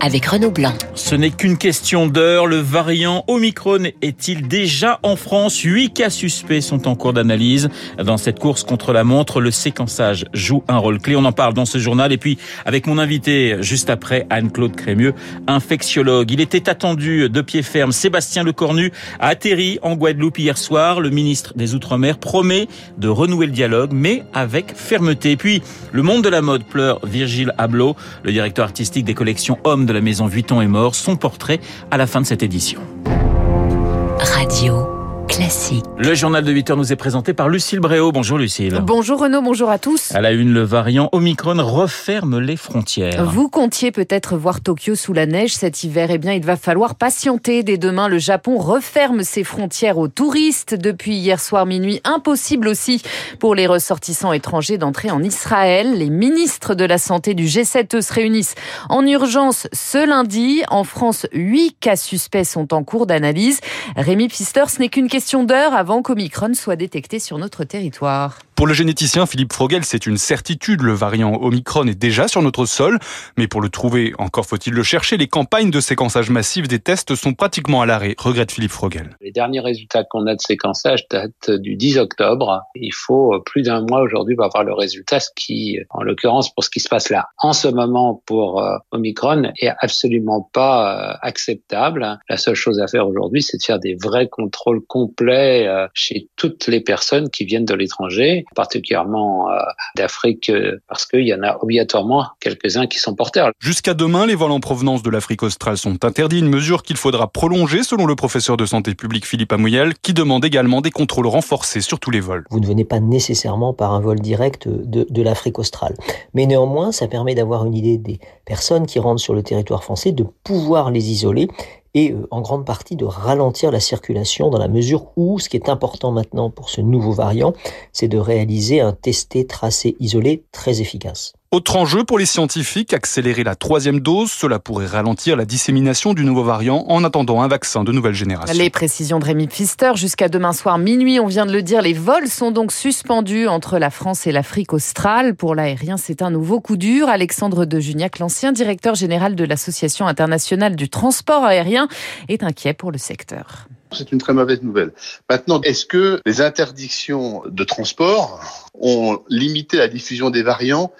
avec Renaud Blanc. Ce n'est qu'une question d'heure. Le variant Omicron est-il déjà en France? Huit cas suspects sont en cours d'analyse. Dans cette course contre la montre, le séquençage joue un rôle clé. On en parle dans ce journal. Et puis, avec mon invité juste après, Anne-Claude Crémieux, infectiologue. Il était attendu de pied ferme. Sébastien Lecornu a atterri en Guadeloupe hier soir. Le ministre des Outre-mer promet de renouer le dialogue, mais avec fermeté. Et puis, le monde de la mode pleure Virgile Abloh, le directeur artistique des collections Hommes de la maison Vuitton est mort. Son portrait à la fin de cette édition. Radio. Classique. Le journal de 8 heures nous est présenté par Lucille Bréau. Bonjour Lucille. Bonjour Renaud, bonjour à tous. À la une, le variant Omicron referme les frontières. Vous comptiez peut-être voir Tokyo sous la neige cet hiver. Eh bien, il va falloir patienter. Dès demain, le Japon referme ses frontières aux touristes. Depuis hier soir minuit, impossible aussi pour les ressortissants étrangers d'entrer en Israël. Les ministres de la Santé du G7 se réunissent en urgence ce lundi. En France, huit cas suspects sont en cours d'analyse. Rémi Pfister, ce n'est qu'une question question d'heure avant qu'Omicron soit détecté sur notre territoire. Pour le généticien Philippe Frogel, c'est une certitude. Le variant Omicron est déjà sur notre sol. Mais pour le trouver, encore faut-il le chercher. Les campagnes de séquençage massif des tests sont pratiquement à l'arrêt, regrette Philippe Frogel. Les derniers résultats qu'on a de séquençage datent du 10 octobre. Il faut plus d'un mois aujourd'hui pour avoir le résultat, ce qui, en l'occurrence, pour ce qui se passe là, en ce moment pour euh, Omicron, est absolument pas euh, acceptable. La seule chose à faire aujourd'hui, c'est de faire des vrais contrôles complets euh, chez toutes les personnes qui viennent de l'étranger particulièrement euh, d'Afrique, euh, parce qu'il y en a obligatoirement quelques-uns qui sont porteurs. Jusqu'à demain, les vols en provenance de l'Afrique australe sont interdits, une mesure qu'il faudra prolonger selon le professeur de santé publique Philippe Amouyel, qui demande également des contrôles renforcés sur tous les vols. Vous ne venez pas nécessairement par un vol direct de, de l'Afrique australe. Mais néanmoins, ça permet d'avoir une idée des personnes qui rentrent sur le territoire français, de pouvoir les isoler et euh, en grande partie de ralentir la circulation dans la mesure où ce qui est important maintenant pour ce nouveau variant, c'est de réaliser un testé, tracé, isolé très efficace. Autre enjeu pour les scientifiques, accélérer la troisième dose. Cela pourrait ralentir la dissémination du nouveau variant en attendant un vaccin de nouvelle génération. Les précisions de Rémi Pfister. Jusqu'à demain soir minuit, on vient de le dire, les vols sont donc suspendus entre la France et l'Afrique australe. Pour l'aérien, c'est un nouveau coup dur. Alexandre de Juniac, l'ancien directeur général de l'Association internationale du transport aérien, est inquiet pour le secteur. C'est une très mauvaise nouvelle. Maintenant, est-ce que les interdictions de transport ont limité la diffusion des variants?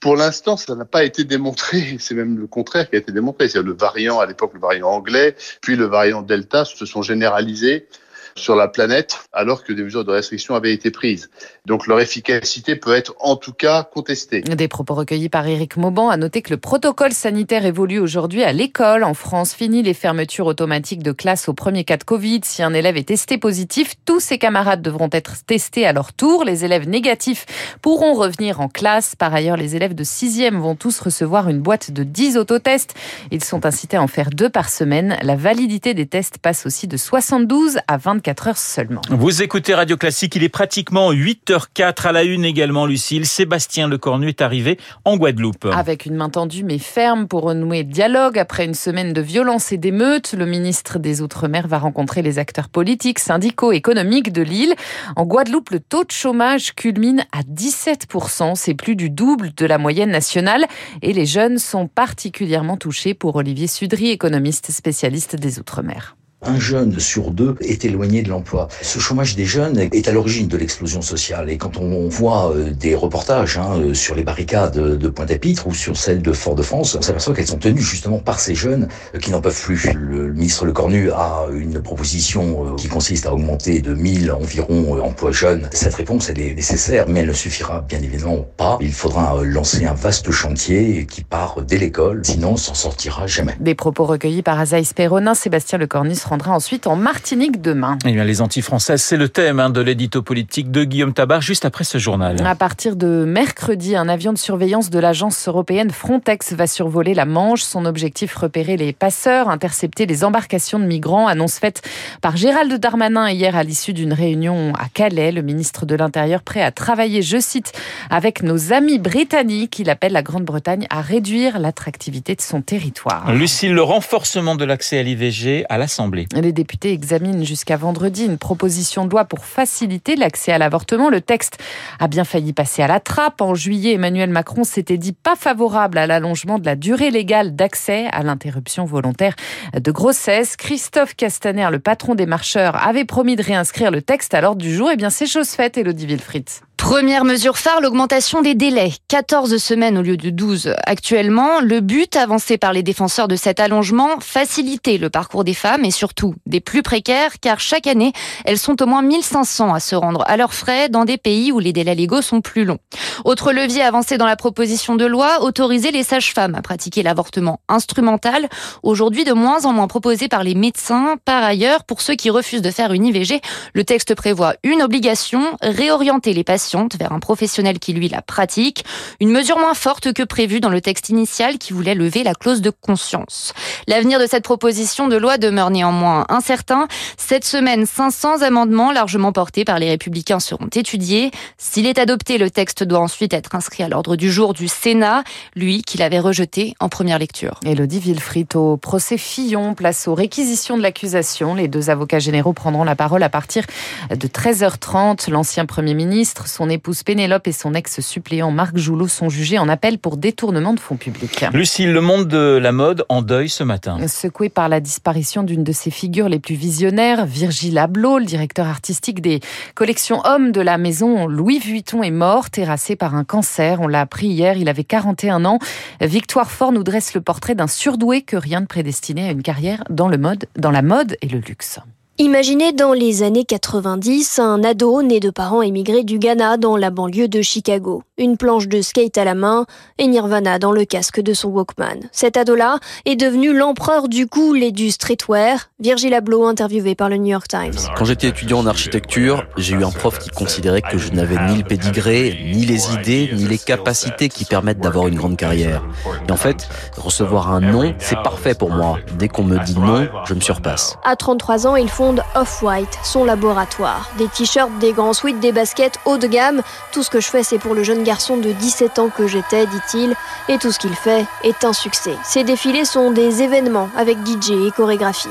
Pour l'instant, ça n'a pas été démontré. C'est même le contraire qui a été démontré. C'est le variant, à l'époque, le variant anglais, puis le variant Delta se sont généralisés sur la planète alors que des mesures de restriction avaient été prises. Donc leur efficacité peut être en tout cas contestée. Des propos recueillis par Éric Mauban. À noter que le protocole sanitaire évolue aujourd'hui à l'école. En France, fini les fermetures automatiques de classe au premier cas de Covid. Si un élève est testé positif, tous ses camarades devront être testés à leur tour. Les élèves négatifs pourront revenir en classe. Par ailleurs, les élèves de 6e vont tous recevoir une boîte de 10 autotests. Ils sont incités à en faire deux par semaine. La validité des tests passe aussi de 72 à 24 heures seulement. Vous écoutez Radio Classique, il est pratiquement 8h04 à la une également, Lucille. Sébastien Lecornu est arrivé en Guadeloupe. Avec une main tendue mais ferme pour renouer le dialogue. Après une semaine de violence et d'émeutes, le ministre des Outre-mer va rencontrer les acteurs politiques, syndicaux, économiques de l'île. En Guadeloupe, le taux de chômage culmine à 17%. C'est plus du double de la moyenne nationale. Et les jeunes sont particulièrement touchés pour Olivier Sudry, économiste spécialiste des Outre-mer. Un jeune sur deux est éloigné de l'emploi. Ce chômage des jeunes est à l'origine de l'explosion sociale. Et quand on voit euh, des reportages hein, euh, sur les barricades de Pointe-à-Pitre ou sur celles de Fort-de-France, on s'aperçoit qu'elles sont tenues justement par ces jeunes euh, qui n'en peuvent plus. Le ministre Le Cornu a une proposition qui consiste à augmenter de 1000 environ emplois jeunes. Cette réponse, elle est nécessaire, mais elle ne suffira bien évidemment pas. Il faudra lancer un vaste chantier qui part dès l'école, sinon on s'en sortira jamais. Des propos recueillis par Azaïs Perronin, Sébastien Le Cornu rendra ensuite en Martinique demain. Eh bien, les anti-françaises, c'est le thème hein, de l'édito politique de Guillaume Tabar juste après ce journal. À partir de mercredi, un avion de surveillance de l'agence européenne Frontex va survoler la Manche. Son objectif, repérer les passeurs, intercepter les embarcations de migrants. Annonce faite par Gérald Darmanin hier à l'issue d'une réunion à Calais. Le ministre de l'Intérieur prêt à travailler, je cite, avec nos amis britanniques. Il appelle la Grande-Bretagne à réduire l'attractivité de son territoire. Lucille, le renforcement de l'accès à l'IVG à l'Assemblée. Les députés examinent jusqu'à vendredi une proposition de loi pour faciliter l'accès à l'avortement. Le texte a bien failli passer à la trappe. En juillet, Emmanuel Macron s'était dit pas favorable à l'allongement de la durée légale d'accès à l'interruption volontaire de grossesse. Christophe Castaner, le patron des marcheurs, avait promis de réinscrire le texte à l'ordre du jour. Eh bien, c'est chose faite, Elodie Wilfried. Première mesure phare, l'augmentation des délais. 14 semaines au lieu de 12 actuellement. Le but avancé par les défenseurs de cet allongement, faciliter le parcours des femmes et surtout des plus précaires car chaque année, elles sont au moins 1500 à se rendre à leurs frais dans des pays où les délais légaux sont plus longs. Autre levier avancé dans la proposition de loi, autoriser les sages-femmes à pratiquer l'avortement instrumental, aujourd'hui de moins en moins proposé par les médecins. Par ailleurs, pour ceux qui refusent de faire une IVG, le texte prévoit une obligation, réorienter les patients vers un professionnel qui lui la pratique. Une mesure moins forte que prévue dans le texte initial qui voulait lever la clause de conscience. L'avenir de cette proposition de loi demeure néanmoins incertain. Cette semaine, 500 amendements largement portés par les républicains seront étudiés. S'il est adopté, le texte doit ensuite être inscrit à l'ordre du jour du Sénat, lui qui l'avait rejeté en première lecture. Elodie Villefrit au procès Fillon, place aux réquisitions de l'accusation. Les deux avocats généraux prendront la parole à partir de 13h30. L'ancien Premier ministre, son épouse Pénélope et son ex-suppléant Marc Joulot sont jugés en appel pour détournement de fonds publics. Lucille, le monde de la mode en deuil ce matin. Secoué par la disparition d'une de ses figures les plus visionnaires, Virgil Abloh, le directeur artistique des collections hommes de la maison Louis Vuitton, est mort, terrassé par un cancer. On l'a appris hier, il avait 41 ans. Victoire Fort nous dresse le portrait d'un surdoué que rien ne prédestinait à une carrière dans le mode, dans la mode et le luxe. Imaginez dans les années 90 un ado né de parents émigrés du Ghana dans la banlieue de Chicago. Une planche de skate à la main et Nirvana dans le casque de son Walkman. Cet ado-là est devenu l'empereur du cool et du streetwear. Virgil Abloh interviewé par le New York Times. Quand j'étais étudiant en architecture, j'ai eu un prof qui considérait que je n'avais ni le pédigré, ni les idées, ni les capacités qui permettent d'avoir une grande carrière. Et en fait, recevoir un non, c'est parfait pour moi. Dès qu'on me dit non, je me surpasse. À 33 ans, il Off-White, son laboratoire. Des t-shirts, des grands sweats, des baskets haut de gamme. Tout ce que je fais, c'est pour le jeune garçon de 17 ans que j'étais, dit-il. Et tout ce qu'il fait est un succès. Ses défilés sont des événements avec DJ et chorégraphie.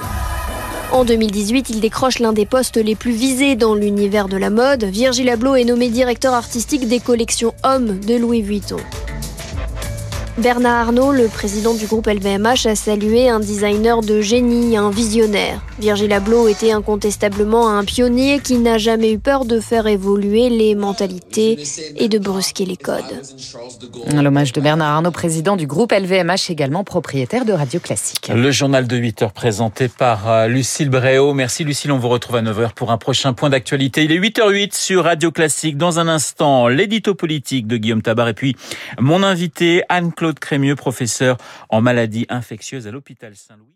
En 2018, il décroche l'un des postes les plus visés dans l'univers de la mode. Virgil Abloh est nommé directeur artistique des collections hommes de Louis Vuitton. Bernard Arnault, le président du groupe LVMH, a salué un designer de génie, un visionnaire. Virgil Abloh était incontestablement un pionnier qui n'a jamais eu peur de faire évoluer les mentalités et de brusquer les codes. L'hommage de Bernard Arnault, président du groupe LVMH, également propriétaire de Radio Classique. Le journal de 8 heures présenté par euh, Lucille Bréau. Merci Lucille, on vous retrouve à 9h pour un prochain point d'actualité. Il est 8h08 sur Radio Classique. Dans un instant, l'édito politique de Guillaume Tabar et puis mon invité Anne-Claude Crémieux, professeur en maladies infectieuses à l'hôpital Saint-Louis.